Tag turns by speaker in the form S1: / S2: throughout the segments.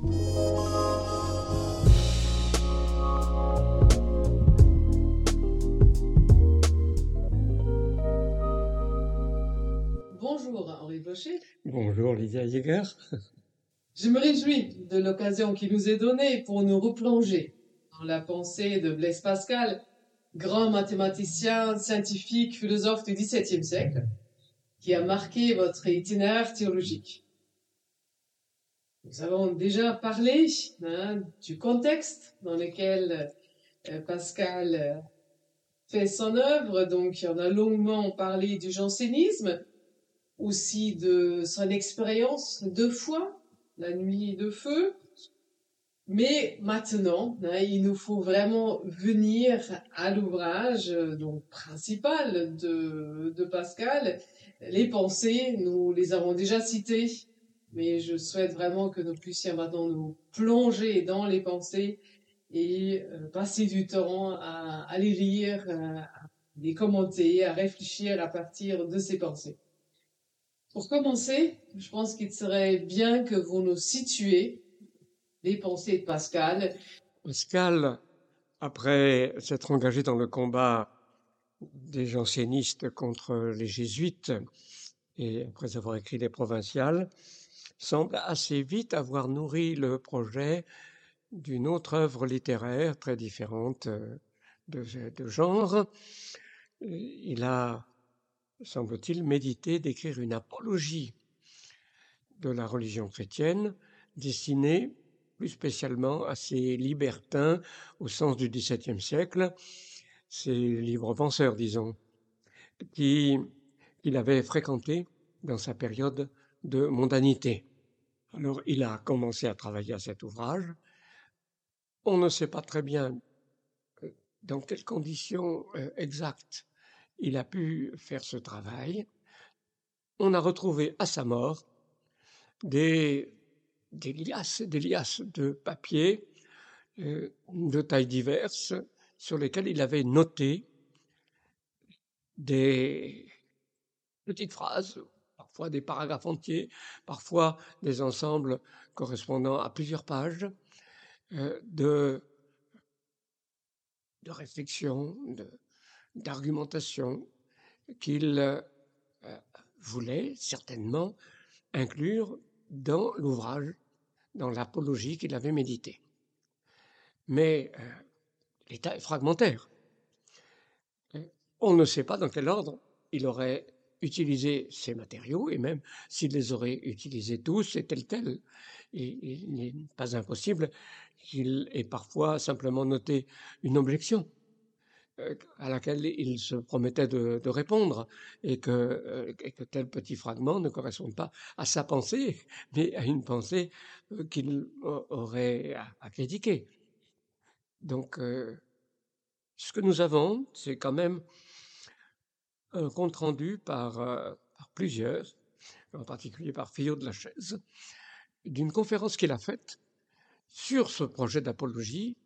S1: Bonjour Henri Blocher.
S2: Bonjour Lydia Jäger.
S1: Je me réjouis de l'occasion qui nous est donnée pour nous replonger dans la pensée de Blaise Pascal, grand mathématicien, scientifique, philosophe du XVIIe siècle, qui a marqué votre itinéraire théologique. Nous avons déjà parlé hein, du contexte dans lequel euh, Pascal euh, fait son œuvre, donc on a longuement parlé du jansénisme, aussi de son expérience de foi, la nuit de feu. Mais maintenant, hein, il nous faut vraiment venir à l'ouvrage donc principal de Pascal. Les pensées, nous les avons déjà citées, mais je souhaite vraiment que nous puissions maintenant nous plonger dans les pensées et euh, passer du temps à, les lire, à, à les commenter, à réfléchir à partir de ces pensées. Pour commencer, je pense qu'il serait bien que vous nous situiez les pensées de Pascal.
S2: Pascal, après s'être engagé dans le combat des jansénistes contre les jésuites et après avoir écrit les provinciales, semble assez vite avoir nourri le projet d'une autre œuvre littéraire très différente euh, de, genre. Il a semble-t-il, médité d'écrire une apologie de la religion chrétienne destinée plus spécialement à ces libertins au sens du XVIIe siècle, ces livres penseurs, disons, qui, qu'il avait fréquentés dans sa période de mondanité. Alors il a commencé à travailler à cet ouvrage. On ne sait pas très bien euh, dans quelles conditions euh, exactes il a pu faire ce travail. On a retrouvé à sa mort des, liasses, des liasses de papier euh, de tailles diverses sur lesquelles il avait noté des petites phrases, parfois des paragraphes entiers, parfois des ensembles correspondant à plusieurs pages euh, de, de réflexion, d'argumentation qu'il euh, voulait certainement inclure dans l'ouvrage, dans l'apologie qu'il avait médité. Mais euh, l'état est fragmentaire. On ne sait pas dans quel ordre il aurait utilisé ces matériaux, et même s'il les aurait utilisés tous, et tel tel, il n'est pas impossible qu'il ait parfois simplement noté une objection euh, à laquelle il se promettait de, répondre et que, euh, et que, tel petit fragment ne corresponde pas à sa pensée, mais à une pensée euh, qu'il aurait à, critiquer. Donc, ce que nous avons, c'est quand même un compte rendu par, euh, par, plusieurs, en particulier par Fillot de la Chaise, d'une conférence qu'il a faite sur ce projet d'apologie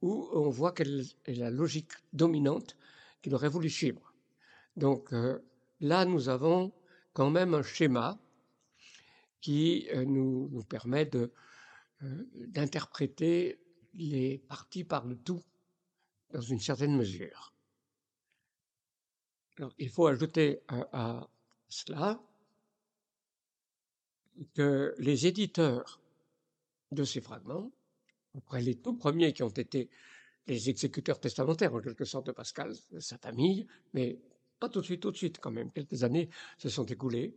S2: où on voit quelle est la logique dominante qu'il aurait voulu suivre. Donc euh, là, nous avons quand même un schéma qui euh, nous, permet d'interpréter les parties par le tout dans une certaine mesure. Il faut ajouter à, cela que les éditeurs de ces fragments après les tout premiers qui ont été les exécuteurs testamentaires, en quelque sorte, de Pascal, sa famille, mais pas tout de suite, tout de suite quand même. Quelques années se sont écoulées.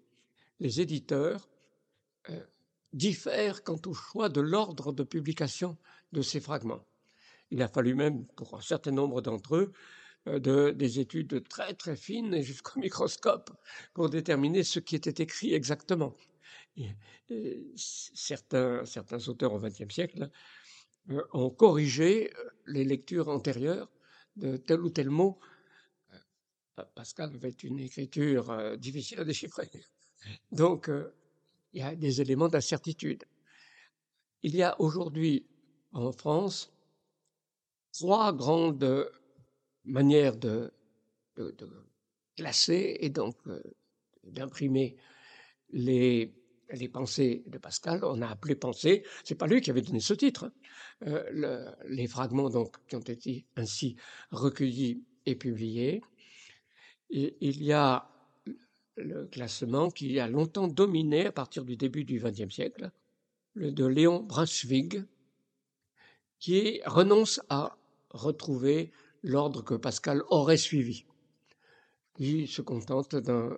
S2: Les éditeurs euh, diffèrent quant au choix de l'ordre de publication de ces fragments. Il a fallu même, pour un certain nombre d'entre eux, de, des études très très fines jusqu'au microscope pour déterminer ce qui était écrit exactement. Certains, certains auteurs au XXe siècle euh, ont corrigé euh, les lectures antérieures de tel ou tel mot. Euh, Pascal avait une écriture difficile à déchiffrer. Donc, il y a des éléments d'incertitude. Il y a aujourd'hui en France trois grandes manières de, classer et donc d'imprimer les pensées de Pascal, on a appelé pensées. C'est pas lui qui avait donné ce titre. Hein. Euh, les fragments donc qui ont été ainsi recueillis et publiés. Il y a le classement qui a longtemps dominé à partir du début du XXe siècle, le de Léon Brunswick, qui renonce à retrouver l'ordre que Pascal aurait suivi. Il se contente d'un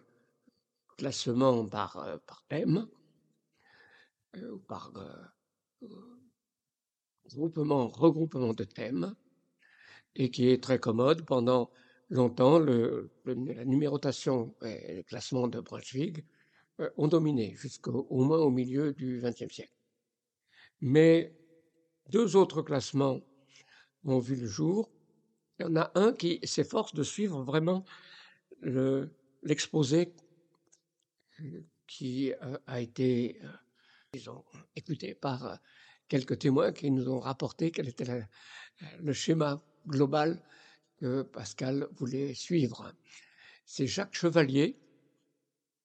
S2: classement par, euh, par thème, euh, par euh, groupement, regroupement de thèmes, et qui est très commode. Pendant longtemps, la numérotation et le classement de Brunswick ont dominé jusqu'au moins au milieu du XXe siècle. Mais deux autres classements ont vu le jour. Il y en a un qui s'efforce de suivre vraiment l'exposé qui euh, a été euh, écouté par euh, quelques témoins qui nous ont rapporté quel était le schéma global que Pascal voulait suivre. C'est Jacques Chevalier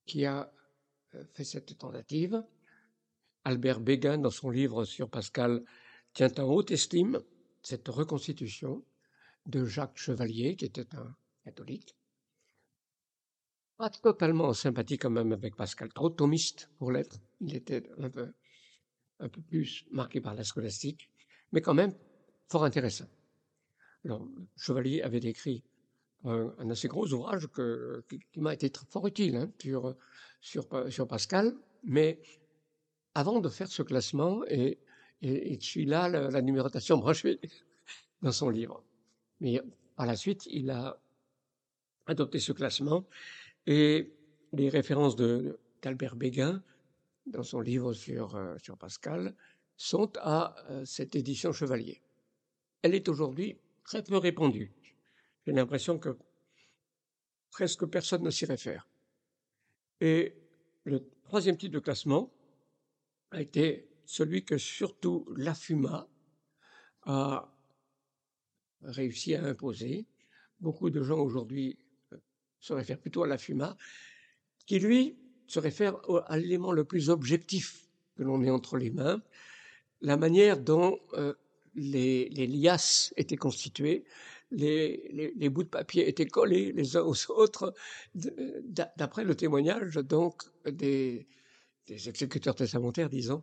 S2: qui a fait cette tentative. Albert Béguin, dans son livre sur Pascal, tient en haute estime cette reconstitution de Jacques Chevalier, qui était un catholique, pas totalement en sympathie quand même avec Pascal, trop thomiste pour l'être. Il était un peu, un peu plus marqué par la scolastique, mais quand même fort intéressant. Alors, Chevalier avait écrit un, assez gros ouvrage qui, m'a été fort utile hein, sur, sur, Pascal, mais avant de faire ce classement, et, et, et là la, la numérotation branchée dans son livre. Mais par la suite, il a adopté ce classement et les références d'Albert Béguin dans son livre sur, euh, sur Pascal sont à euh, cette édition Chevalier. Elle est aujourd'hui très peu répandue. J'ai l'impression que presque personne ne s'y réfère. Et le troisième type de classement a été celui que surtout l'AFUMA a réussi à imposer. Beaucoup de gens aujourd'hui se réfère plutôt à la FUMA, qui lui se réfère à l'élément le plus objectif que l'on ait entre les mains, la manière dont euh, les, liasses étaient constituées, les, bouts de papier étaient collés les uns aux autres, d'après le témoignage donc des, exécuteurs testamentaires, disons,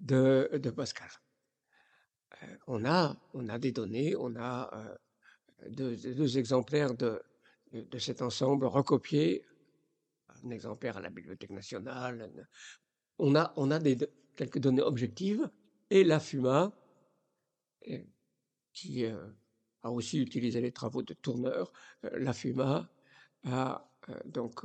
S2: de Pascal. Euh, on, a, on a des données, on a euh, deux exemplaires de, de cet ensemble recopié, un exemplaire à la Bibliothèque nationale. On a, on a quelques données objectives et la FUMA, euh, qui a aussi utilisé les travaux de Tourneur, la FUMA a donc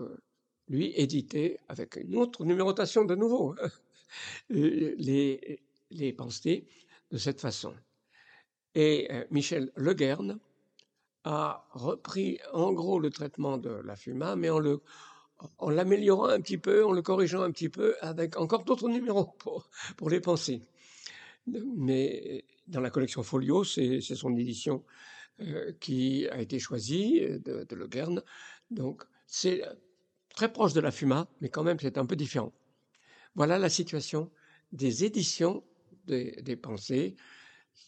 S2: lui édité avec une autre numérotation de nouveau les, les pensées de cette façon. Et Michel Leguerne a repris en gros le traitement de la FUMA, mais en l'améliorant un petit peu, en le corrigeant un petit peu, avec encore d'autres numéros pour, les penser. Mais dans la collection Folio, c'est son édition euh, qui a été choisie de, de Le Donc c'est très proche de la FUMA, mais quand même c'est un peu différent. Voilà la situation des éditions des, des pensées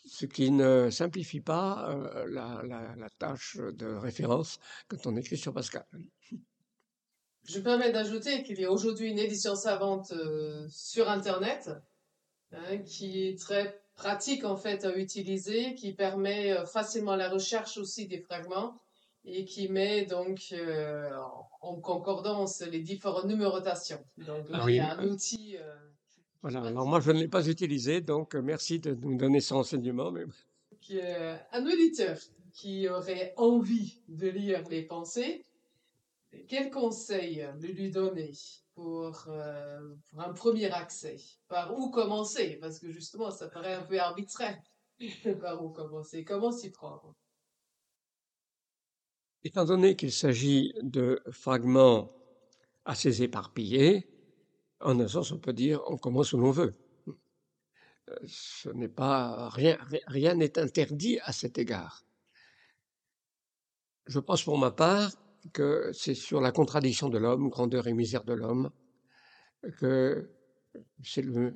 S2: ce qui ne simplifie pas euh, la, tâche de référence quand on écrit sur Pascal.
S1: Je me permets d'ajouter qu'il y a aujourd'hui une édition savante euh, sur Internet hein, qui est très pratique en fait à utiliser, qui permet euh, facilement la recherche aussi des fragments et qui met donc en concordance les différentes numérotations. Donc là, ah il y a un outil
S2: voilà, alors moi je ne l'ai pas utilisé, donc euh, merci de nous donner ce renseignement. Mais...
S1: un auditeur qui aurait envie de lire les pensées, quel conseil lui donner pour, euh, pour un premier accès? Par où commencer? Parce que justement, ça paraît un peu arbitraire. Par où commencer Comment s'y prendre?
S2: Étant donné qu'il s'agit de fragments assez éparpillés, en un sens, on peut dire, on commence où l'on veut. Euh, ce n'est pas rien, rien n'est interdit à cet égard. Je pense pour ma part que c'est sur la contradiction de l'homme, grandeur et misère de l'homme, que c'est le,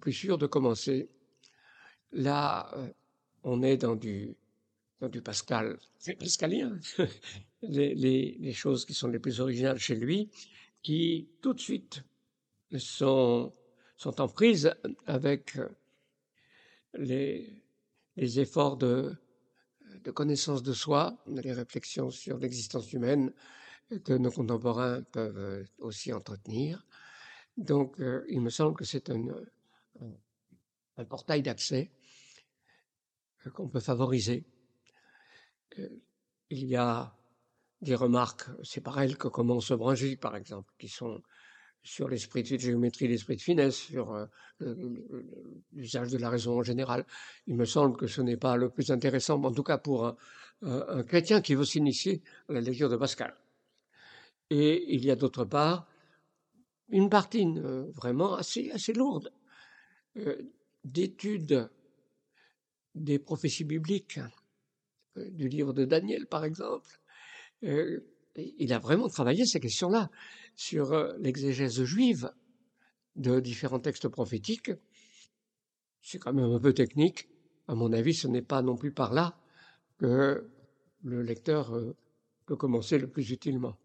S2: plus sûr de commencer. Là, euh, on est dans du, Pascal, c'est pascalien, les, les, choses qui sont les plus originales chez lui, qui tout de suite sont, sont en prise avec les, les efforts de, de connaissance de soi, les réflexions sur l'existence humaine que nos contemporains peuvent aussi entretenir. Donc, euh, il me semble que c'est un, un, portail d'accès qu'on peut favoriser. Euh, il y a des remarques, c'est par elles que commence Brangy, par exemple, qui sont sur l'esprit de géométrie, l'esprit de finesse, sur euh, l'usage de la raison en général. Il me semble que ce n'est pas le plus intéressant, en tout cas pour un, chrétien qui veut s'initier à la lecture de Pascal. Et il y a d'autre part une partie euh, vraiment assez, assez lourde euh, d'études des prophéties bibliques, du livre de Daniel par exemple. il a vraiment travaillé ces questions-là sur l'exégèse juive de différents textes prophétiques. C'est quand même un peu technique. À mon avis, ce n'est pas non plus par là que le lecteur peut commencer le plus utilement.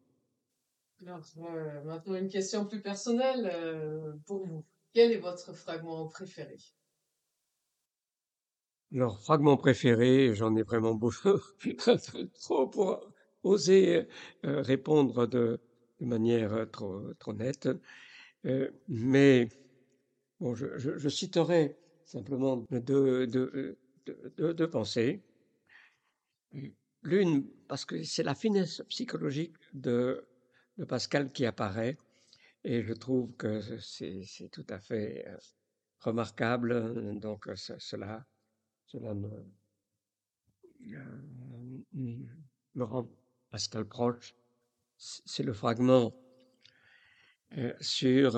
S1: Alors, euh, maintenant, une question plus personnelle euh, pour vous. Quel est votre fragment préféré?
S2: Alors, fragment préféré, j'en ai vraiment beaucoup, trop pour oser euh, répondre de, manière trop, trop nette. mais bon, je, citerai simplement deux, deux, deux, pensées. L'une, parce que c'est la finesse psychologique de de Pascal qui apparaît. Et je trouve que c'est tout à fait euh, remarquable. Donc cela, cela me, euh, me rend Pascal proche. C'est le fragment euh, sur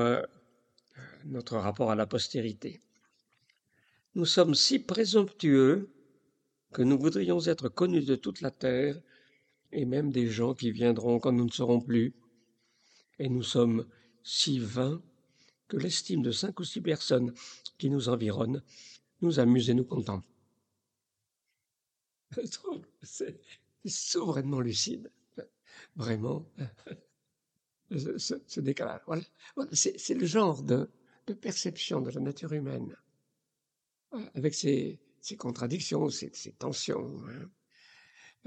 S2: notre rapport à la postérité. Nous sommes si présomptueux que nous voudrions être connus de toute la terre et même des gens qui viendront quand nous ne serons plus et nous sommes si vains que l'estime de cinq ou six personnes qui nous environnent nous amuse et nous contemple. C'est souverainement lucide, vraiment, ce, décalage. Voilà. C'est le genre de, perception de la nature humaine, avec ses, contradictions, ses, tensions, hein,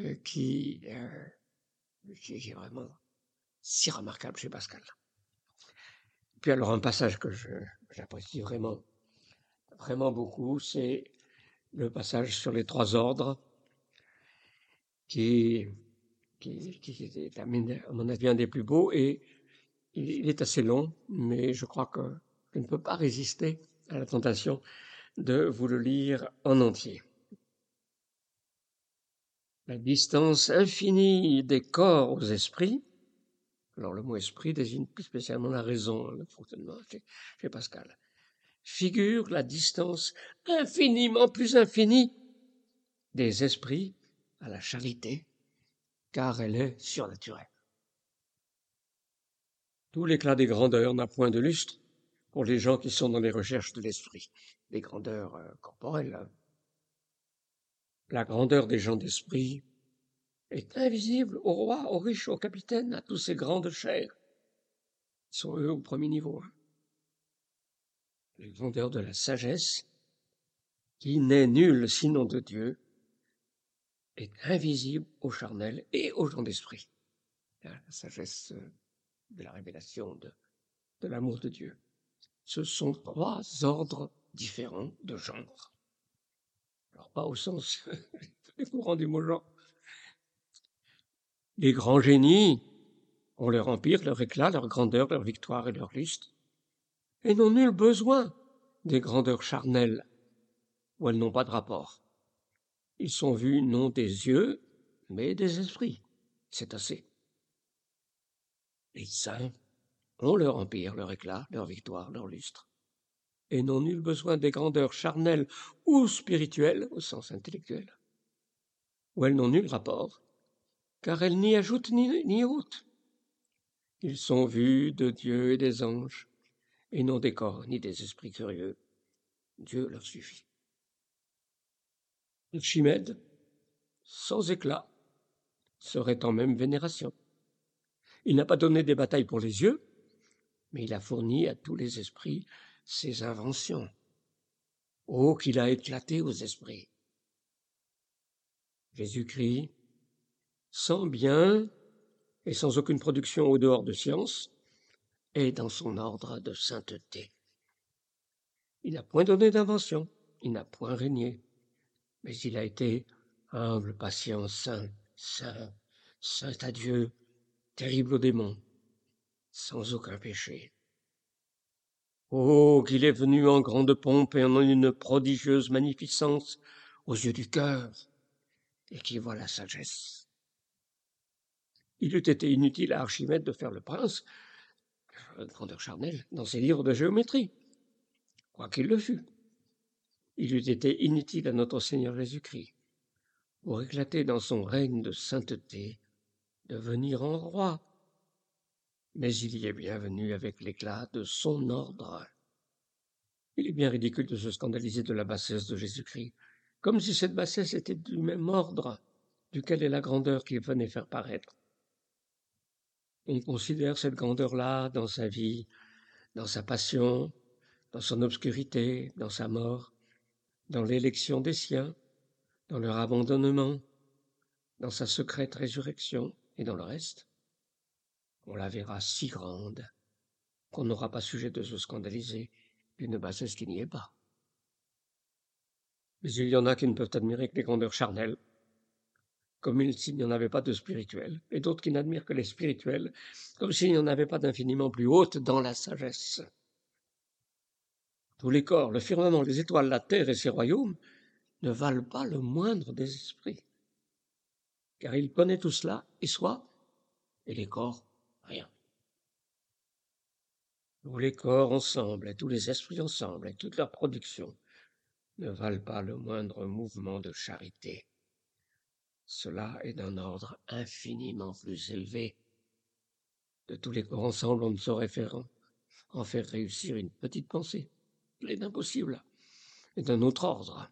S2: euh, qui, euh, qui est vraiment si remarquable chez Pascal. Puis alors un passage que j'apprécie vraiment, vraiment beaucoup, c'est le passage sur les trois ordres, qui, qui, qui est à mon avis un des plus beaux, et il est assez long, mais je crois que je ne peux pas résister à la tentation de vous le lire en entier. La distance infinie des corps aux esprits alors le mot esprit désigne plus spécialement la raison, le fonctionnement chez, Pascal. Figure la distance infiniment plus infinie des esprits à la charité, car elle est surnaturelle. Tout l'éclat des grandeurs n'a point de lustre pour les gens qui sont dans les recherches de l'esprit, des grandeurs euh, corporelles. La grandeur des gens d'esprit est invisible aux rois, aux riches, aux capitaines, à tous ces grandes chairs. Ils sont eux au premier niveau. Hein. Les grandeurs de la sagesse, qui n'est nulle sinon de Dieu, est invisible aux charnels et aux gens d'esprit. La sagesse euh, de la révélation de, l'amour de Dieu. Ce sont trois ordres différents de genre. Alors pas au sens courant du mot genre, les grands génies ont leur empire, leur éclat, leur grandeur, leur victoire et leur lustre, et n'ont nul besoin des grandeurs charnelles où elles n'ont pas de rapport. Ils sont vus non des yeux, mais des esprits. C'est assez. Les saints ont leur empire, leur éclat, leur victoire, leur lustre, et n'ont nul besoin des grandeurs charnelles ou spirituelles au sens intellectuel, où elles n'ont nul rapport, car elles n'y ajoutent ni, ni ôtent. Ils sont vus de Dieu et des anges, et non des corps ni des esprits curieux. Dieu leur suffit. Archimède, sans éclat, serait en même vénération. Il n'a pas donné des batailles pour les yeux, mais il a fourni à tous les esprits ses inventions. Oh, qu'il a éclaté aux esprits. Jésus-Christ, sans bien et sans aucune production au dehors de science, est dans son ordre de sainteté. Il n'a point donné d'invention, il n'a point régné, mais il a été humble, patient, saint, saint, saint à Dieu, terrible aux démons, sans aucun péché. Oh, qu'il est venu en grande pompe et en une prodigieuse magnificence aux yeux du cœur, et qui voit la sagesse. Il eût été inutile à Archimède de faire le prince, grandeur charnel, dans ses livres de géométrie, quoi qu'il le fût. Il eût été inutile à notre Seigneur Jésus-Christ, pour éclater dans son règne de sainteté, de venir en roi, mais il y est bienvenu avec l'éclat de son ordre. Il est bien ridicule de se scandaliser de la bassesse de Jésus-Christ, comme si cette bassesse était du même ordre duquel est la grandeur qu'il venait faire paraître. On considère cette grandeur-là dans sa vie, dans sa passion, dans son obscurité, dans sa mort, dans l'élection des siens, dans leur abandonnement, dans sa secrète résurrection et dans le reste on la verra si grande qu'on n'aura pas sujet de se scandaliser d'une bassesse qui n'y est pas. Mais il y en a qui ne peuvent admirer que les grandeurs charnelles, comme s'il n'y en avait pas de spirituelles, et d'autres qui n'admirent que les spirituelles, comme s'il n'y en avait pas d'infiniment plus hautes dans la sagesse. Tous les corps, le firmament, les étoiles, la terre et ses royaumes ne valent pas le moindre des esprits, car il connaît tout cela, et soit, et les corps rien. Tous les corps ensemble, et tous les esprits ensemble, et toute leur production, ne valent pas le moindre mouvement de charité. Cela est d'un ordre infiniment plus élevé. De tous les corps ensemble, on ne saurait faire en faire réussir une petite pensée, pleine d'impossible, et d'un autre ordre.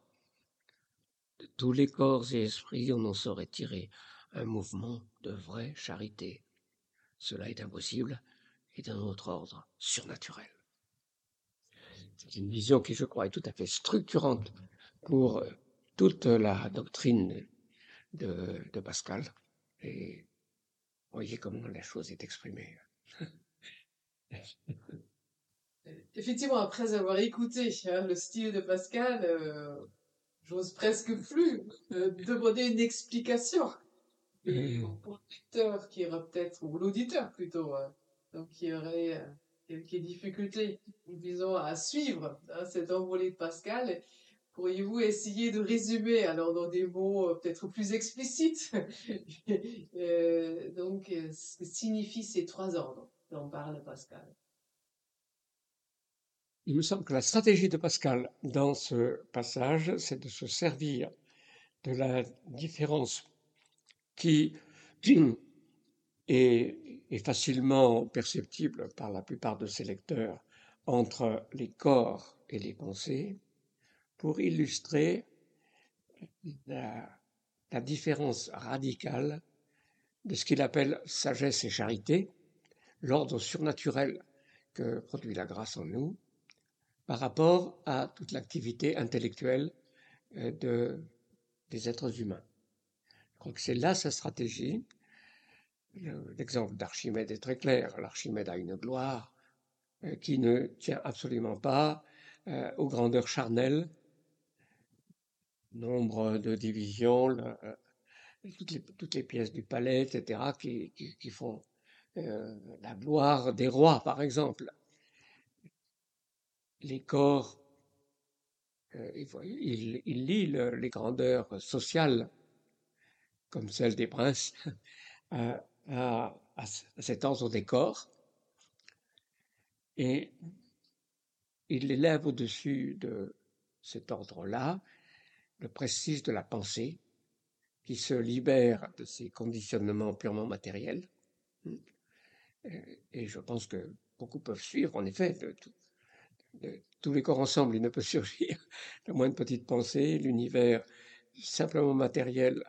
S2: De tous les corps et esprits, on en saurait tirer un mouvement de vraie charité. Cela est impossible et d'un autre ordre surnaturel. C'est une vision qui, je crois, est tout à fait structurante pour euh, toute la doctrine de, de Pascal. Et voyez comment la chose est exprimée.
S1: Effectivement, après avoir écouté hein, le style de Pascal, euh, j'ose presque plus euh, demander une explication. Et pour lecteur qui aura peut-être, ou l'auditeur plutôt, hein, donc qui aurait euh, quelques difficultés disons, à suivre hein, cette envolée de Pascal, pourriez-vous essayer de résumer alors dans des mots peut-être plus explicites? Donc ce que signifient ces trois ordres dont parle Pascal
S2: Il me semble que la stratégie de Pascal dans ce passage, c'est de se servir de la différence qui est, facilement perceptible par la plupart de ses lecteurs entre les corps et les pensées pour illustrer la, différence radicale de ce qu'il appelle sagesse et charité, l'ordre surnaturel que produit la grâce en nous, par rapport à toute l'activité intellectuelle euh, de, des êtres humains que c'est là sa stratégie. L'exemple d'Archimède est très clair. L'Archimède a une gloire euh, qui ne tient absolument pas euh, aux grandeurs charnelles, nombre de divisions, toutes, les, pièces du palais, etc., qui, font la gloire des rois, par exemple. Les corps, il, lit les grandeurs sociales comme celle des princes, à, cet ordre des corps. Et il élève au-dessus de cet ordre-là le prestige de la pensée qui se libère de ses conditionnements purement matériels. Et je pense que beaucoup peuvent suivre, en effet, tous les corps ensemble, il ne peut surgir la moindre petite pensée. L'univers simplement matériel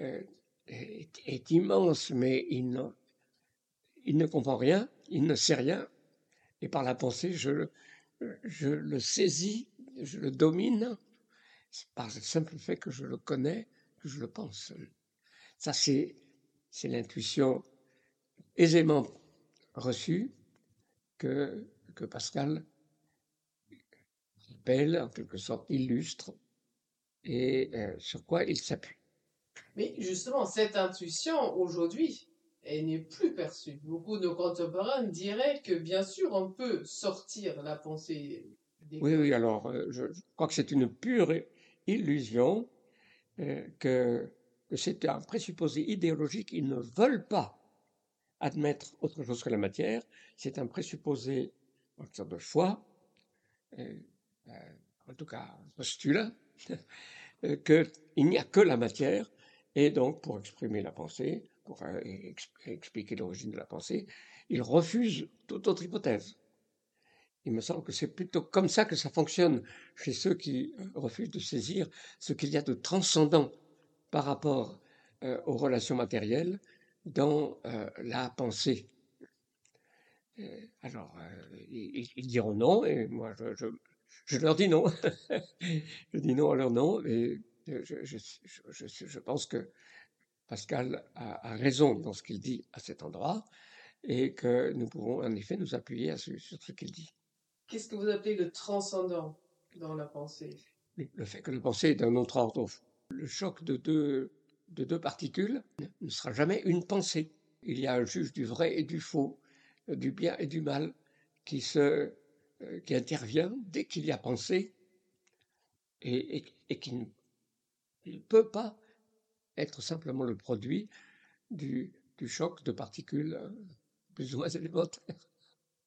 S2: euh, est, immense, mais il ne, comprend rien, il ne sait rien. Et par la pensée, je, le saisis, je le domine, par le simple fait que je le connais, que je le pense. Ça, c'est, l'intuition aisément reçue que Pascal appelle, en quelque sorte, illustre, et euh, sur quoi il s'appuie.
S1: Mais justement, cette intuition, aujourd'hui, elle n'est plus perçue. Beaucoup de contemporains diraient que, bien sûr, on peut sortir la pensée.
S2: Des oui, oui, alors, euh, je, crois que c'est une pure illusion, euh, que, que c'est un présupposé idéologique. Ils ne veulent pas admettre autre chose que la matière. C'est un présupposé, en sorte de foi, en tout cas, postulat, qu'il n'y a que la matière et donc, pour exprimer la pensée, pour euh, expliquer l'origine de la pensée, il refuse toute autre hypothèse. Il me semble que c'est plutôt comme ça que ça fonctionne chez ceux qui euh, refusent de saisir ce qu'il y a de transcendant par rapport euh, aux relations matérielles dans la pensée. alors, ils, diront non, et moi je, leur dis non. je dis non à leur non, et je, pense que Pascal a, raison dans ce qu'il dit à cet endroit et que nous pouvons en effet nous appuyer sur, ce qu'il dit.
S1: Qu'est-ce que vous appelez le transcendant dans la pensée?
S2: Le, fait que la pensée est d'un autre ordre. Le choc de deux, de deux particules ne sera jamais une pensée. Il y a un juge du vrai et du faux, du bien et du mal qui, se, qui intervient dès qu'il y a pensée et, qui ne peut pas être simplement le produit du, choc de particules euh, plus ou moins élémentaires.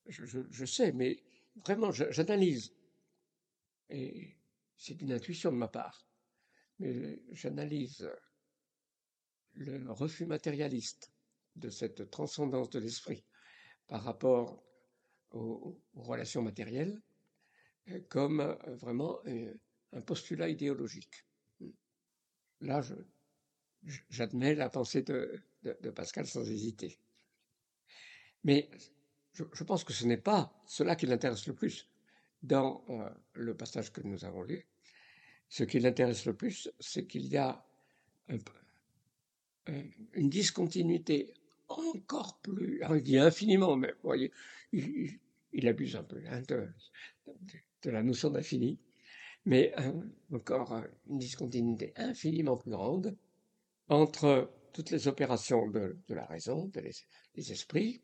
S2: Je, sais, mais vraiment, j'analyse. Et c'est une intuition de ma part. Mais j'analyse le refus matérialiste de cette transcendance de l'esprit par rapport aux, relations matérielles euh, comme euh, vraiment un postulat idéologique là, j'admets la pensée de, Pascal sans hésiter. Mais je, pense que ce n'est pas cela qui l'intéresse le plus dans euh, le passage que nous avons lu. Ce qui l'intéresse le plus, c'est qu'il y a une discontinuité encore plus, il dit infiniment, mais vous voyez, il, abuse un peu hein, de, la notion d'infini. Mais euh, encore euh, une discontinuité infiniment plus grande entre toutes les opérations de, la raison, des esprits,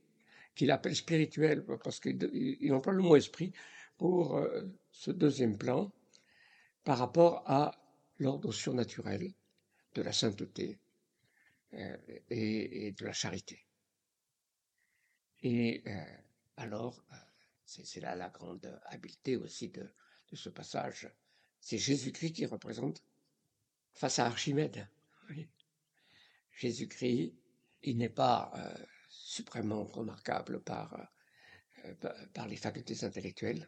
S2: qu'il appelle spirituels, parce qu'il emploie le mot esprit pour euh, ce deuxième plan, par rapport à l'ordre surnaturel de la sainteté et, de la charité. Et alors, c'est là la grande habileté aussi de ce passage c'est Jésus-Christ qui représente face à Archimède. Jésus-Christ, il n'est pas euh, suprêmement remarquable par, euh, par les facultés intellectuelles.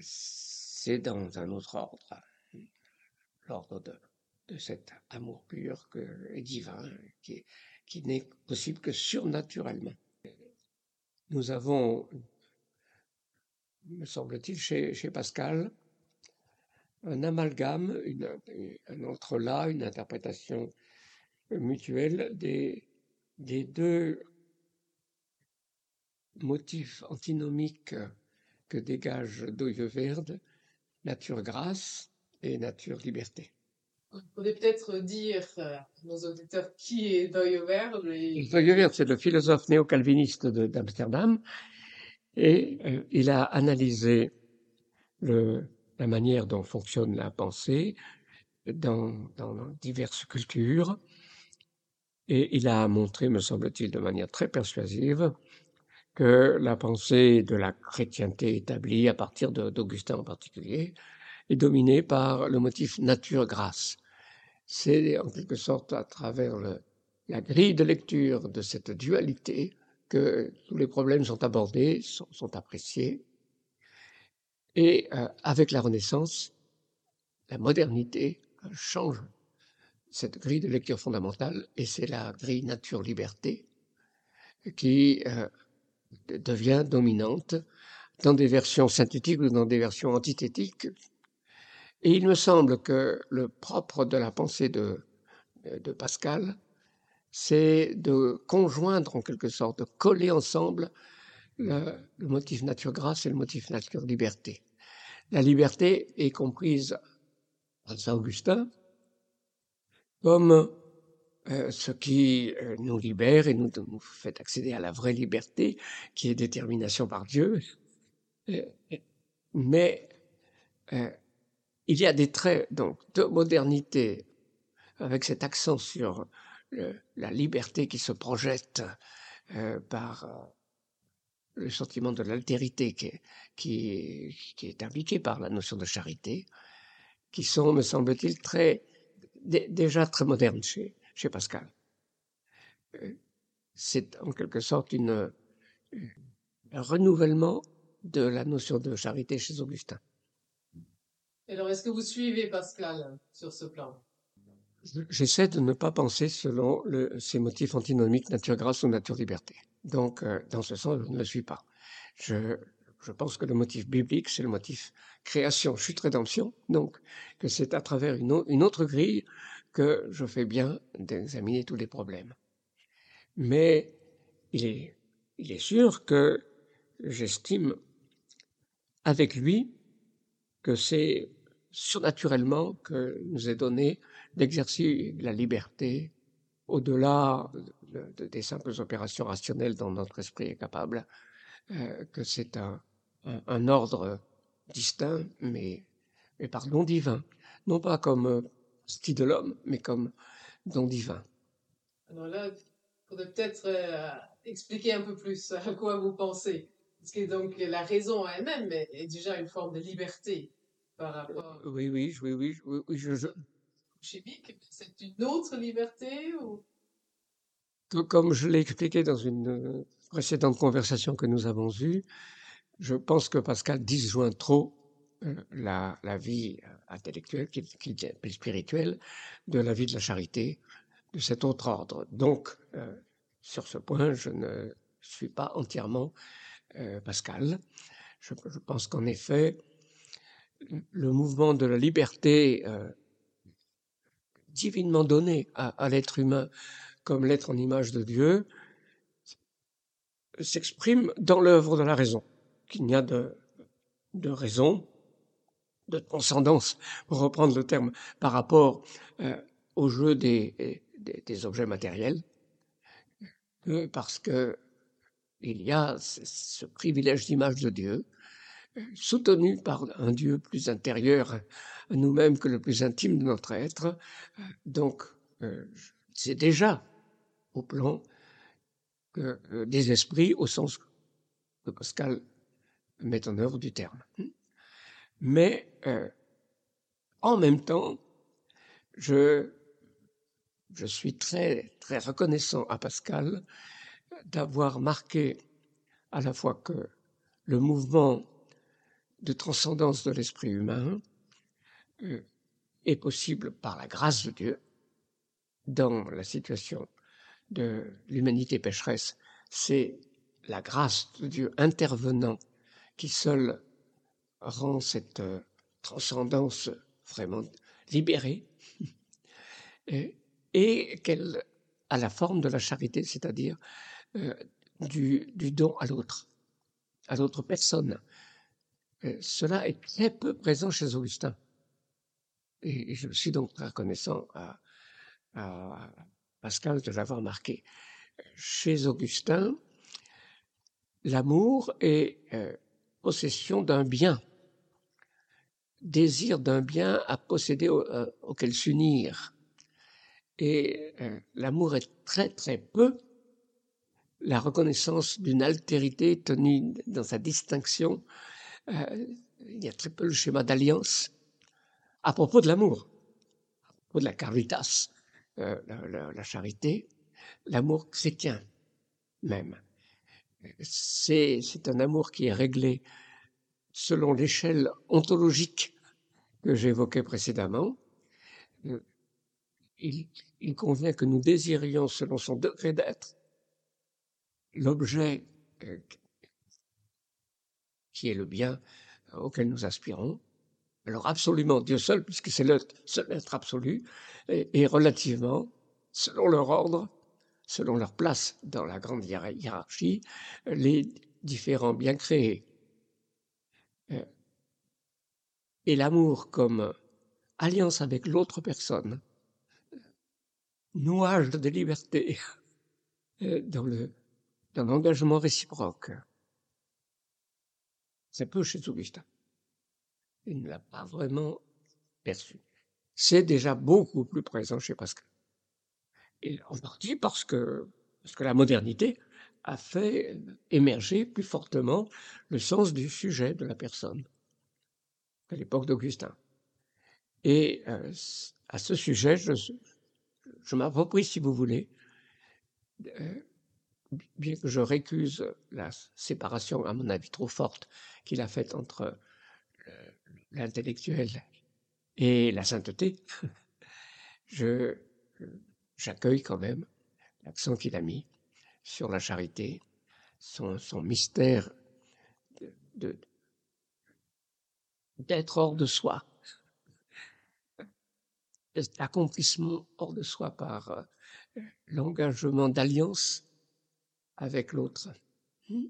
S2: C'est dans un autre ordre, l'ordre de, de, cet amour pur et divin qui, n'est possible que surnaturellement. Nous avons, me semble-t-il, chez, Pascal, un amalgame, un entrelac, une interprétation mutuelle des, des deux motifs antinomiques que dégage Doyeverde, nature grâce et nature liberté.
S1: Vous pouvez peut-être dire à nos auditeurs qui est Doyeverde et...
S2: C'est le philosophe néo-calviniste d'Amsterdam et euh, il a analysé la manière dont fonctionne la pensée dans, diverses cultures. Et il a montré, me semble-t-il, de manière très persuasive, que la pensée de la chrétienté établie, à partir d'Augustin en particulier, est dominée par le motif nature-grâce. C'est en quelque sorte à travers la grille de lecture de cette dualité que tous les problèmes sont abordés, sont, appréciés. Et euh, avec la Renaissance, la modernité change cette grille de lecture fondamentale, et c'est la grille nature-liberté qui euh, devient dominante dans des versions synthétiques ou dans des versions antithétiques. Et il me semble que le propre de la pensée de, de Pascal, c'est de conjoindre en quelque sorte, de coller ensemble le, motif nature-grâce et le motif nature-liberté. La liberté est comprise à Saint-Augustin comme euh, ce qui euh, nous libère et nous, fait accéder à la vraie liberté, qui est détermination par Dieu. Euh, mais il y a des traits donc de modernité avec cet accent sur la liberté qui se projette par le sentiment de l'altérité qui, est impliqué par la notion de charité, qui sont, me semble-t-il, déjà très modernes chez, Pascal. Euh, c'est en quelque sorte euh, un renouvellement de la notion de charité chez Augustin.
S1: Alors, est-ce que vous suivez Pascal sur ce plan?
S2: J'essaie de ne pas penser selon le, ces motifs antinomiques nature-grâce ou nature-liberté. Donc, euh, dans ce sens, je ne le suis pas. Je, je pense que le motif biblique, c'est le motif création, chute, rédemption. Donc, que c'est à travers une, une, autre grille que je fais bien d'examiner tous les problèmes. Mais il est, il est sûr que j'estime avec lui que c'est surnaturellement que nous est donné d'exercer la liberté au-delà des simples opérations rationnelles dont notre esprit est capable, euh, que c'est un, ordre distinct, mais, par don divin, non pas comme euh, style de l'homme, mais comme don divin.
S1: Alors là, il faudrait peut-être euh, expliquer un peu plus à quoi vous pensez. Parce que donc la raison elle-même est, déjà une forme de liberté par rapport.
S2: Oui, oui, oui, oui, oui, oui je, je...
S1: Chimique, c'est une autre liberté ou?
S2: Comme je l'ai expliqué dans une euh, précédente conversation que nous avons eue, je pense que Pascal disjoint trop euh, la, la, vie euh, intellectuelle, qui, qui est spirituelle, de la vie de la charité, de cet autre ordre. Donc, euh, sur ce point, je ne suis pas entièrement euh, Pascal. Je, je pense qu'en effet, le mouvement de la liberté euh, divinement donné à, l'être humain comme l'être en image de Dieu s'exprime dans l'œuvre de la raison. Qu'il n'y a de, raison, de transcendance, pour reprendre le terme, par rapport euh, au jeu des, objets matériels, parce que il y a ce privilège d'image de Dieu, soutenu par un Dieu plus intérieur à nous-mêmes que le plus intime de notre être. Donc, euh, c'est déjà au plan euh, des esprits, au sens que Pascal mettre en œuvre du terme. Mais euh, en même temps, je, je suis très, très reconnaissant à Pascal d'avoir marqué à la fois que le mouvement de transcendance de l'esprit humain euh, est possible par la grâce de Dieu dans la situation de l'humanité pécheresse. C'est la grâce de Dieu intervenant qui seul rend cette euh, transcendance vraiment libérée et, qu'elle a la forme de la charité, c'est-à-dire euh, du, don à l'autre, à l'autre personne. Euh, cela est très peu présent chez Augustin. Et, je suis donc reconnaissant à, Pascal de l'avoir marqué. Chez Augustin, l'amour est euh, possession d'un bien, désir d'un bien à posséder euh, auquel s'unir. Et l'amour est très très peu la reconnaissance d'une altérité tenue dans sa distinction. Euh, il y a très peu le schéma d'alliance à propos de l'amour, à propos de la caritas, euh, la, la, la charité, l'amour chrétien même. c'est un amour qui est réglé selon l'échelle ontologique que j'évoquais précédemment. Euh, il, convient que nous désirions selon son degré d'être l'objet qui est le bien auquel nous aspirons. Alors absolument Dieu seul, puisque c'est le seul être absolu, et, relativement, selon leur ordre, selon leur place dans la grande hiérarchie, les différents biens créés. Euh, et l'amour comme alliance avec l'autre personne, nouage de liberté euh, dans l'engagement réciproque. C'est peu chez Augustin. Il ne l'a pas vraiment perçu. C'est déjà beaucoup plus présent chez Pascal. En partie parce que, parce que la modernité a fait émerger plus fortement le sens du sujet de la personne qu'à l'époque d'Augustin. Et euh, à ce sujet, je, je m'approprie, si vous voulez, euh, bien que je récuse la séparation, à mon avis, trop forte qu'il a faite entre l'intellectuel et la sainteté, je, j'accueille quand même l'accent qu'il a mis sur la charité, son, mystère d'être hors de soi, l'accomplissement hors de soi par euh, l'engagement d'alliance avec l'autre. Hmm?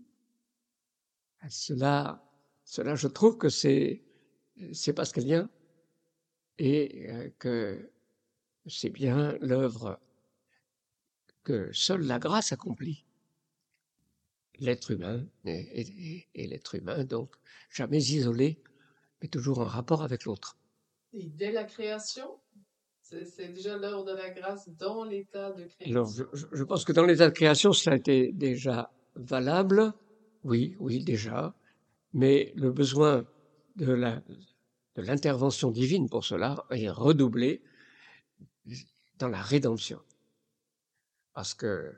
S2: Cela, cela, je trouve que c'est, c'est pascalien et euh, que c'est bien l'œuvre que seule la grâce accomplit. L'être humain et, l'être humain, donc jamais isolé, mais toujours en rapport avec l'autre.
S1: Et dès la création, c'est déjà l'œuvre de la grâce dans l'état de création.
S2: Alors, je, pense que dans l'état de création, cela été déjà valable. Oui, oui, déjà. Mais le besoin de la, de l'intervention divine pour cela est redoublé dans la rédemption. Parce que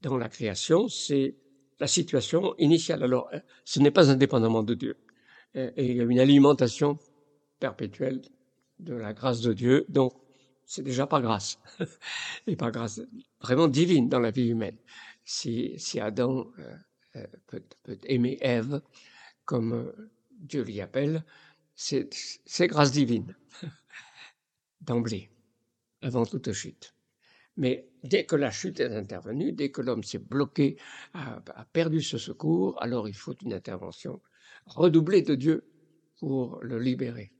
S2: dans la création, c'est la situation initiale. Alors, ce n'est pas indépendamment de Dieu. Et il y a une alimentation perpétuelle de la grâce de Dieu, donc c'est déjà pas grâce. Et pas grâce vraiment divine dans la vie humaine. Si, si Adam euh, euh, peut, peut, aimer Ève, comme Dieu l'y appelle, c'est grâce divine, d'emblée avant toute chute. Mais dès que la chute est intervenue, dès que l'homme s'est bloqué, a, perdu ce secours, alors il faut une intervention redoublée de Dieu pour le libérer.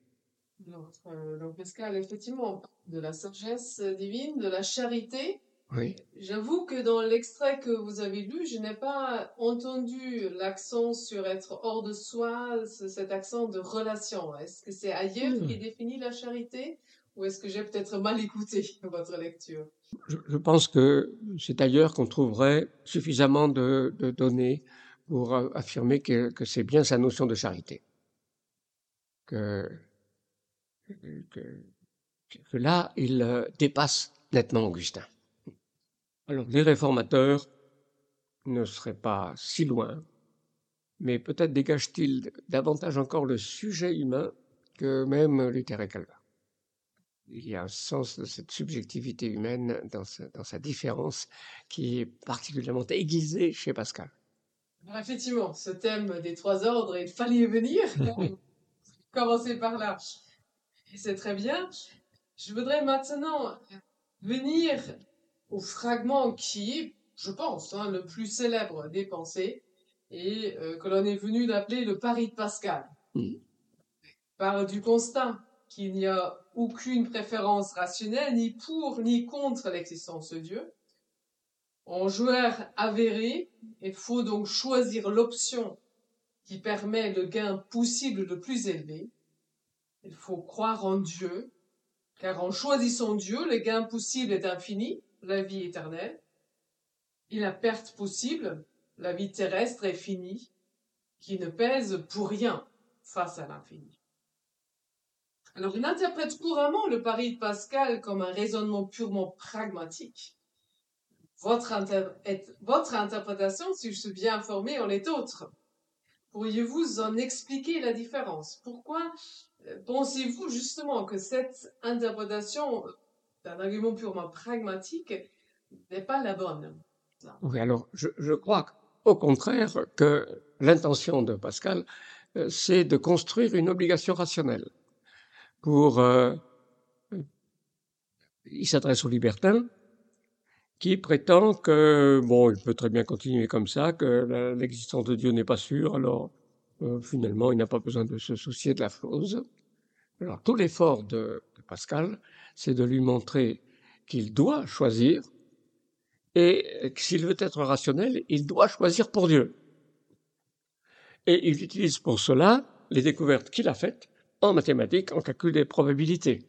S1: Donc, euh, Pascal, effectivement, de la sagesse divine, de la charité.
S2: Oui.
S1: J'avoue que dans l'extrait que vous avez lu, je n'ai pas entendu l'accent sur être hors de soi, cet accent de relation. Est-ce que c'est ailleurs hmm. qui définit la charité ou est-ce que j'ai peut-être mal écouté votre lecture?
S2: Je, pense que c'est ailleurs qu'on trouverait suffisamment de, données pour affirmer que, c'est bien sa notion de charité. Que, que, là, il euh, dépasse nettement Augustin. Alors, les réformateurs ne seraient pas si loin, mais peut-être dégagent-ils davantage encore le sujet humain que même Luther et Calvin il y a un sens de cette subjectivité humaine dans sa, différence qui est particulièrement aiguisée chez Pascal.
S1: effectivement, ce thème des trois ordres, il fallait y venir. Commencer par là. Et c'est très bien. Je voudrais maintenant venir au fragment qui est, je pense, hein, le plus célèbre des pensées et euh, que l'on est venu d'appeler le pari de Pascal. Mmh. Parle du constat qu'il n'y a aucune préférence rationnelle ni pour ni contre l'existence de Dieu. En joueur avéré, il faut donc choisir l'option qui permet le gain possible le plus élevé. Il faut croire en Dieu, car en choisissant Dieu, le gain possible est infini, la vie éternelle, et la perte possible, la vie terrestre, est finie, qui ne pèse pour rien face à l'infini. Alors, on interprète couramment le pari de Pascal comme un raisonnement purement pragmatique. Votre, votre interprétation, si je suis bien informé, en est autre. Pourriez-vous en expliquer la différence? Pourquoi euh, pensez-vous justement que cette interprétation d'un argument purement pragmatique n'est pas la bonne?
S2: Oui, alors je, crois au contraire que l'intention de Pascal, euh, c'est de construire une obligation rationnelle pour... Euh, il s'adresse aux libertins qui prétend que, bon, il peut très bien continuer comme ça, que l'existence de Dieu n'est pas sûre, alors euh, finalement il n'a pas besoin de se soucier de la chose. Alors tout l'effort de, de Pascal, c'est de lui montrer qu'il doit choisir et s'il veut être rationnel, il doit choisir pour Dieu. Et il utilise pour cela les découvertes qu'il a faites en mathématiques, en calcul des probabilités.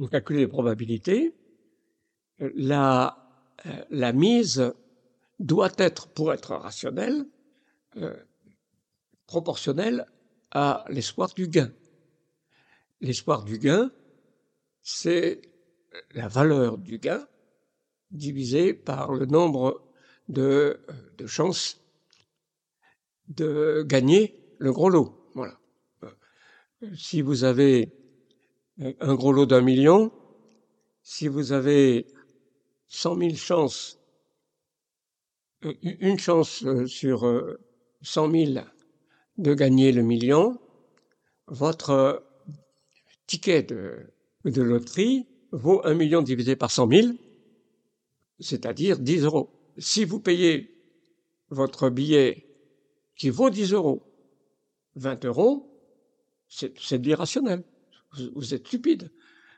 S2: En calcul des probabilités, la, la mise doit être, pour être rationnelle, euh, proportionnelle à l'espoir du gain. L'espoir du gain, c'est la valeur du gain divisé par le nombre de, de chances de gagner le gros lot. Voilà. Si vous avez un gros lot d'un million, si vous avez cent mille chances, une chance sur cent mille de gagner le million, votre ticket de loterie vaut un million divisé par cent mille, c'est-à-dire 10 euros. Si vous payez votre billet qui vaut 10 euros, 20 euros, c'est de l'irrationnel. Vous, êtes stupide.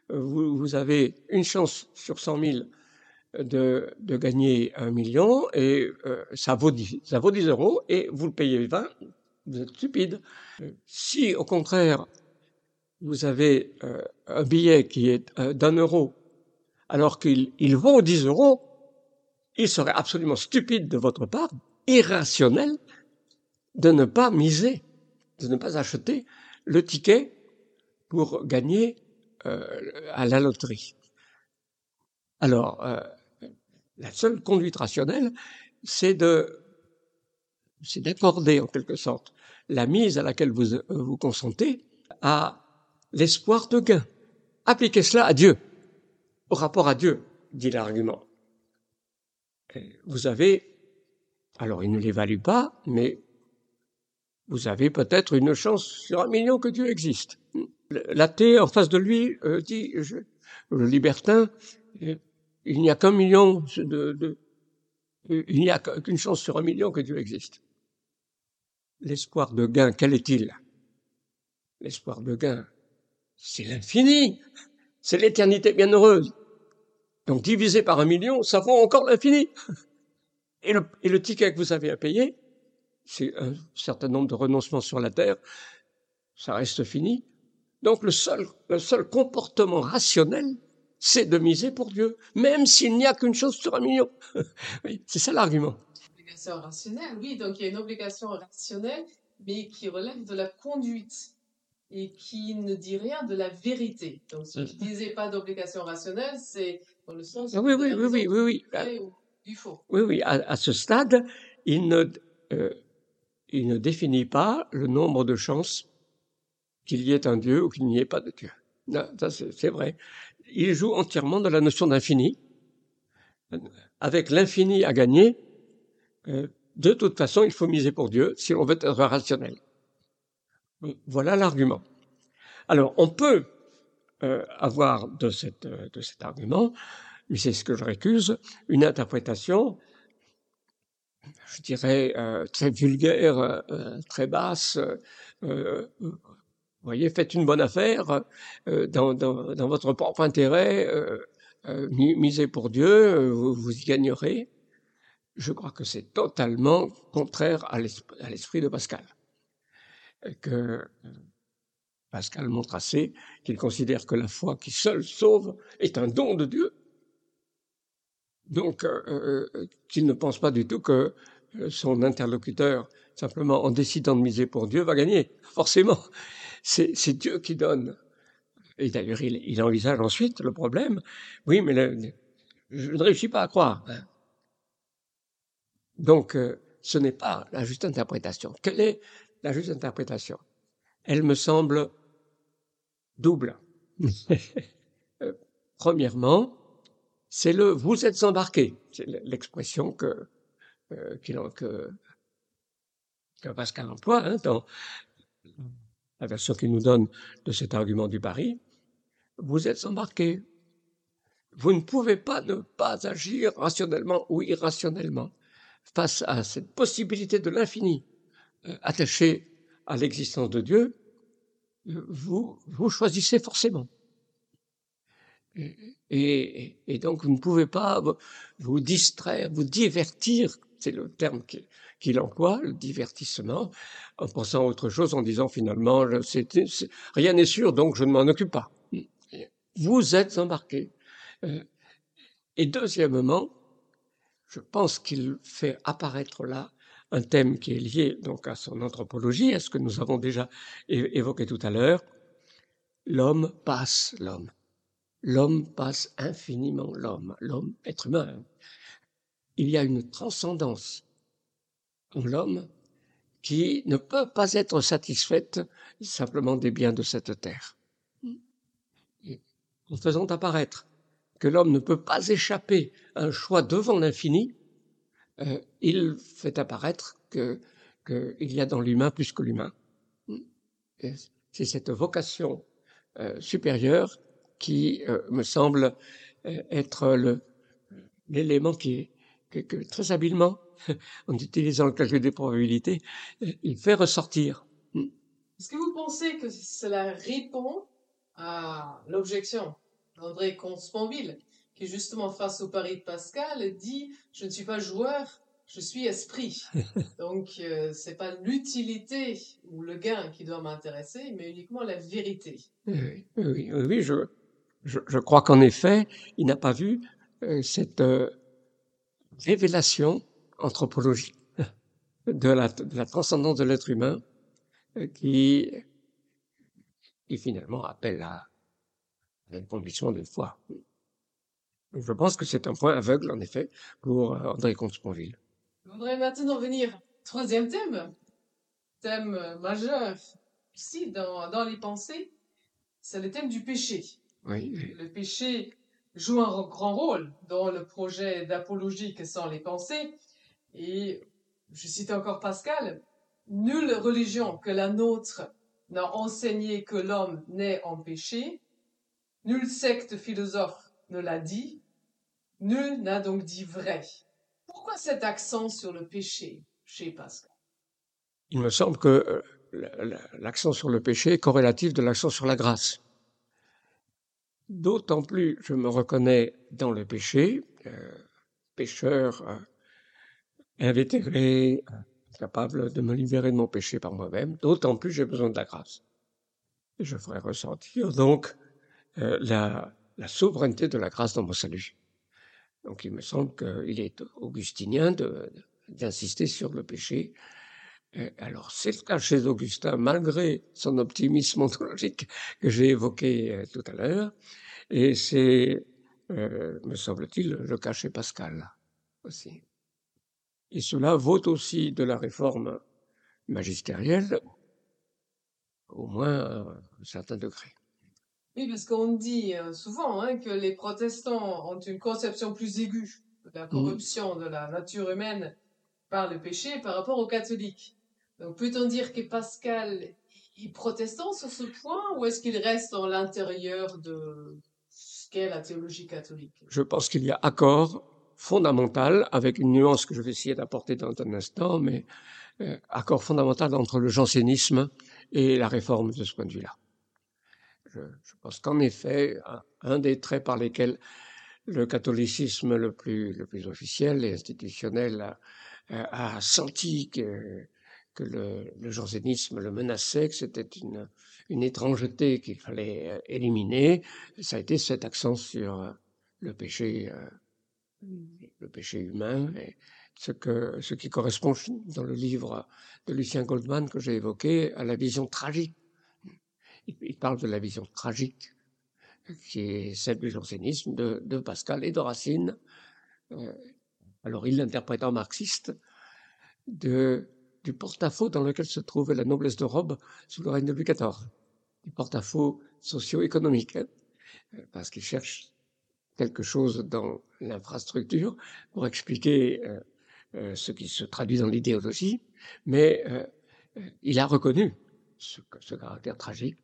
S2: Vous, vous, avez une chance sur 100 000 de, gagner un million et euh, ça, vaut 10, ça vaut 10 euros et vous le payez 20, vous êtes stupide. Si au contraire vous avez euh, un billet qui est euh, d'un euro, alors qu'il il vaut 10 euros, il serait absolument stupide de votre part, irrationnel, de ne pas miser, de ne pas acheter le ticket pour gagner euh, à la loterie. Alors, la seule conduite rationnelle, c'est de c'est d'accorder en quelque sorte la mise à laquelle vous vous consentez à l'espoir de gain. Appliquez cela à Dieu, au rapport à Dieu, dit l'argument. Vous avez, alors il ne l'évalue pas, mais vous avez peut-être une chance sur un million que Dieu existe. L'athée en face de lui euh, dit, le libertin, euh, il n'y a qu'un million de, de il n'y a qu'une chance sur un million que Dieu existe. L'espoir de gain, quel est-il? L'espoir de gain, c'est l'infini. C'est l'éternité bienheureuse. Donc divisé par un million, ça vaut encore l'infini. Et le ticket que vous avez à payer, c'est un certain nombre de renoncements sur la terre, ça reste fini. Donc le seul, le seul comportement rationnel, c'est de miser pour Dieu, même s'il n'y a qu'une chose sur un million. c'est ça l'argument.
S1: Obligation rationnelle, oui, donc il y a une obligation rationnelle, mais qui relève de la conduite et qui ne dit rien de la vérité. Donc, si je disais pas d'obligation rationnelle, c'est dans le sens
S2: ah oui, oui, oui, oui, oui, oui,
S1: du faux.
S2: Oui, oui, à, à ce stade, il ne, euh, il ne définit pas le nombre de chances qu'il y ait un Dieu ou qu'il n'y ait pas de Dieu. C'est vrai. Il joue entièrement de la notion d'infini. Avec l'infini à gagner, euh, de toute façon, il faut miser pour Dieu si on veut être rationnel. Voilà l'argument. Alors, on peut euh, avoir de, cet argument, mais c'est ce que je récuse, une interprétation, je dirais, euh, très vulgaire, très basse. Voyez, faites une bonne affaire dans, dans, dans, votre propre intérêt, misez pour Dieu, vous, vous y gagnerez. Je crois que c'est totalement contraire à l'esprit de Pascal que euh, Pascal montre assez qu'il considère que la foi qui seule sauve est un don de Dieu. Donc, euh, euh, qu'il ne pense pas du tout que son interlocuteur, simplement en décidant de miser pour Dieu, va gagner. Forcément, c'est Dieu qui donne Et d'ailleurs, il, il, envisage ensuite le problème. Oui, mais je ne réussis pas à croire. Hein. Donc, euh, ce n'est pas la juste interprétation. Quelle est la juste interprétation? Elle me semble double. Euh, premièrement, c'est le vous êtes embarqué. C'est l'expression que, euh, que, que Pascal emploie hein, dans la version qu'il nous donne de cet argument du pari. Vous êtes embarqué. Vous ne pouvez pas ne pas agir rationnellement ou irrationnellement face à cette possibilité de l'infini euh, attachée à l'existence de Dieu. Vous, choisissez forcément. Et, donc vous ne pouvez pas vous distraire, vous divertir, c'est le terme qu'il emploie, le divertissement, en pensant à autre chose, en disant finalement, rien n'est sûr, donc je ne m'en occupe pas. Vous êtes embarqué. Euh, et deuxièmement, je pense qu'il fait apparaître là un thème qui est lié donc à son anthropologie, à ce que nous avons déjà évoqué tout à l'heure. L'homme passe l'homme l'homme passe infiniment l'homme, l'homme, être humain. Il y a une transcendance en l'homme qui ne peut pas être satisfaite simplement des biens de cette terre. En faisant apparaître que l'homme ne peut pas échapper à un choix devant l'infini, euh, il fait apparaître que qu'il y a dans l'humain plus que l'humain. C'est cette vocation euh, supérieure qui euh, me semble être l'élément qui, que, très habilement, en utilisant le calcul des probabilités, euh, il fait ressortir.
S1: Hmm. Est-ce que vous pensez que cela répond à l'objection d'André Comte-Sponville, qui justement face au pari de Pascal dit « je ne suis pas joueur, je suis esprit. Donc, euh, c'est pas l'utilité ou le gain qui doit m'intéresser, mais uniquement la vérité.
S2: Oui, oui, oui je, je, crois qu'en effet, il n'a pas vu euh, cette euh, révélation anthropologique de la, transcendance de l'être humain euh, qui, qui finalement appelle à, une conviction de foi. Je pense que c'est un point aveugle, en effet, pour André Comte-Sponville.
S1: Je voudrais maintenant venir troisième thème, thème majeur aussi dans, dans les pensées, c'est le thème du péché. Le péché joue un grand rôle dans le projet d'apologie que sont les pensées. Et je cite encore Pascal, nulle religion que la nôtre n'a enseigné que l'homme naît en péché, nulle secte philosophe ne l'a dit, nul n'a donc dit vrai. Pourquoi cet accent sur le péché chez Pascal?
S2: Il me semble que euh, l'accent sur le péché est corrélatif de l'accent sur la grâce. D'autant plus je me reconnais dans le péché, euh, pécheur euh, invétéré, capable de me libérer de mon péché par moi-même, d'autant plus j'ai besoin de la grâce. Et je ferai ressentir donc euh, la, la, souveraineté de la grâce dans mon salut. Donc il me semble qu'il est augustinien d'insister sur le péché. alors c'est le cas chez Augustin, malgré son optimisme ontologique que j'ai évoqué tout à l'heure. Et c'est, euh, me semble-t-il, le cas chez Pascal aussi. Et cela vaut aussi de la réforme magistérielle, au moins à un certain degré.
S1: Oui, parce qu'on dit euh, souvent hein, que les protestants ont une conception plus aiguë de la mmh. corruption de la nature humaine par le péché par rapport aux catholiques. Donc peut-on dire que Pascal est protestant sur ce point ou est-ce qu'il reste dans l'intérieur de, qu'est la théologie catholique?
S2: Je pense qu'il y a accord fondamental, avec une nuance que je vais essayer d'apporter dans un instant, mais euh, accord fondamental entre le jansénisme et la réforme de ce point de vue-là. Je, pense qu'en effet, un, des traits par lesquels le catholicisme le plus, officiel et institutionnel a, senti que, le, jansénisme le menaçait, que c'était une, étrangeté qu'il fallait euh, éliminer, ça a été cet accent sur euh, le péché, le péché humain, ce, qui correspond dans le livre de Lucien Goldman que j'ai évoqué à la vision tragique. Il, parle de la vision tragique qui est celle du jansénisme de, Pascal et de Racine. Euh, alors il l'interprète en marxiste du porte-à-faux dans lequel se trouvait la noblesse de robe sous le règne de Louis XIV, du porte-à-faux socio-économique, hein, parce qu'il cherche quelque chose dans l'infrastructure pour expliquer euh, euh, ce qui se traduit dans l'idéologie, mais euh, il a reconnu ce, caractère tragique.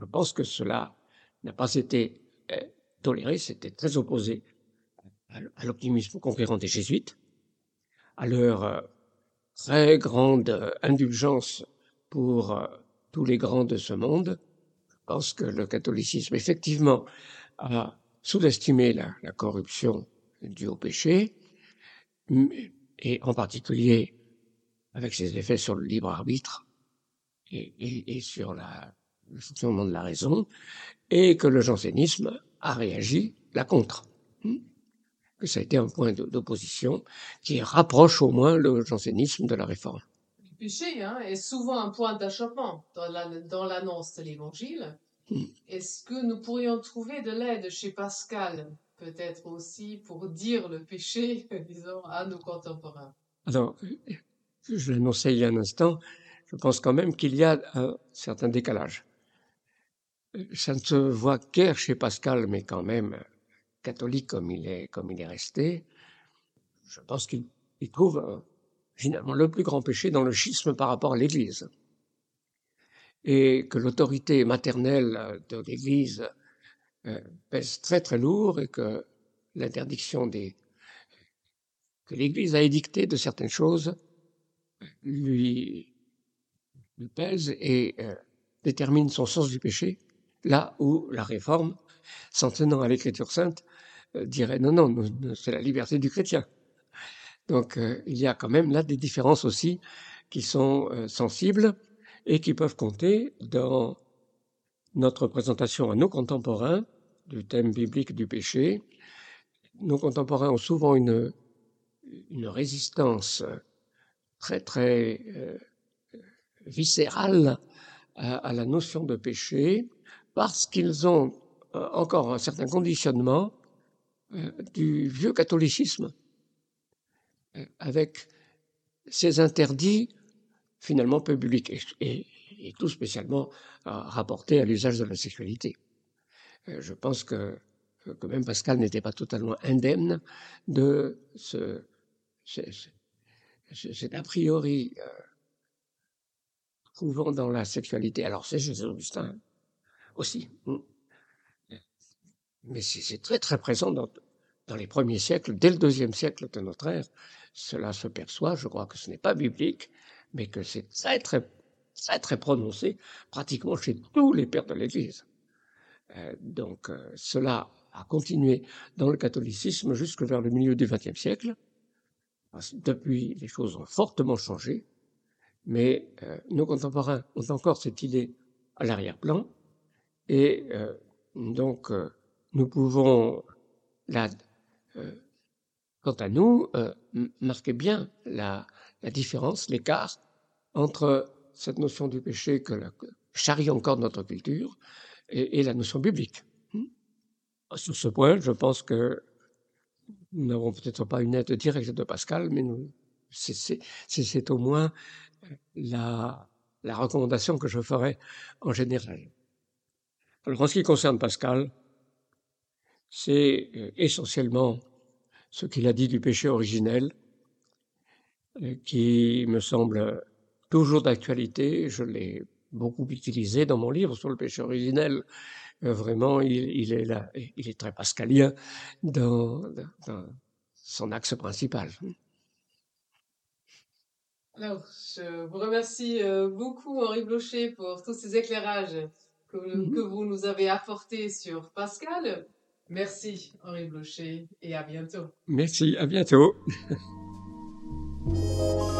S2: Je pense que cela n'a pas été toléré, c'était très opposé à l'optimisme conquérant des jésuites, à leur très grande indulgence pour tous les grands de ce monde. Je pense que le catholicisme, effectivement, a sous-estimer la, corruption due au péché, et en particulier avec ses effets sur le libre arbitre et, sur le fonctionnement de la raison, et que le jansénisme a réagi la contre. Hmm? Que ça a été un point d'opposition qui rapproche au moins le jansénisme de la réforme.
S1: Le péché hein, est souvent un point d'achoppement dans l'annonce la, de l'évangile. Hmm. Est-ce que nous pourrions trouver de l'aide chez Pascal, peut-être aussi pour dire le péché, disons, à nos contemporains?
S2: Alors, je l'annonçais il y a un instant, je pense quand même qu'il y a un certain décalage. Ça ne se voit guère chez Pascal, mais quand même catholique comme il est, comme il est resté. Je pense qu'il trouve euh, finalement le plus grand péché dans le schisme par rapport à l'Église et que l'autorité maternelle de l'Église euh, pèse très très lourd et que l'interdiction des que l'Église a édicté de certaines choses lui, lui pèse et euh, détermine son sens du péché, là où la réforme, s'en tenant à l'Écriture sainte, euh, dirait non, non, c'est la liberté du chrétien. Donc il y a quand même là des différences aussi qui sont sensibles et qui peuvent compter dans notre présentation à nos contemporains du thème biblique du péché. Nos contemporains ont souvent une, résistance très très euh, viscérale à, la notion de péché parce qu'ils ont euh, encore un certain conditionnement euh, du vieux catholicisme avec ses interdits finalement peu public et, tout spécialement rapporté à l'usage de la sexualité. Euh, je pense que, que même Pascal n'était pas totalement indemne de ce, a priori euh, trouvant dans la sexualité. Alors c'est Jésus Augustin aussi, hmm. mais c'est très très présent dans les premiers siècles, dès le deuxième siècle de notre ère. Cela se perçoit, je crois que ce n'est pas biblique, mais que c'est très, très, très, très prononcé pratiquement chez tous les pères de l'Église. Euh, donc, euh, cela a continué dans le catholicisme jusque vers le milieu du XXe siècle. Depuis, les choses ont fortement changé, mais euh, nos contemporains ont encore cette idée à l'arrière-plan, et euh, donc euh, nous pouvons, quant à nous, marquer bien la, la différence, l'écart entre cette notion du péché que, la, charrie encore notre culture et, la notion biblique. Hmm? Sur ce point, je pense que nous n'avons peut-être pas une aide directe de Pascal, mais c'est au moins la, la recommandation que je ferai en général. Alors, en ce qui concerne Pascal, c'est euh, essentiellement ce qu'il a dit du péché originel, euh, qui me semble toujours d'actualité. Je l'ai beaucoup utilisé dans mon livre sur le péché originel. Euh, vraiment, il, il, est là, il est très pascalien dans, dans son axe principal.
S1: Alors, je vous remercie euh, beaucoup, Henri Blocher, pour tous ces éclairages que, mm-hmm. que vous nous avez apportés sur Pascal. Merci, Henri Blocher, et à bientôt.
S2: Merci, à bientôt.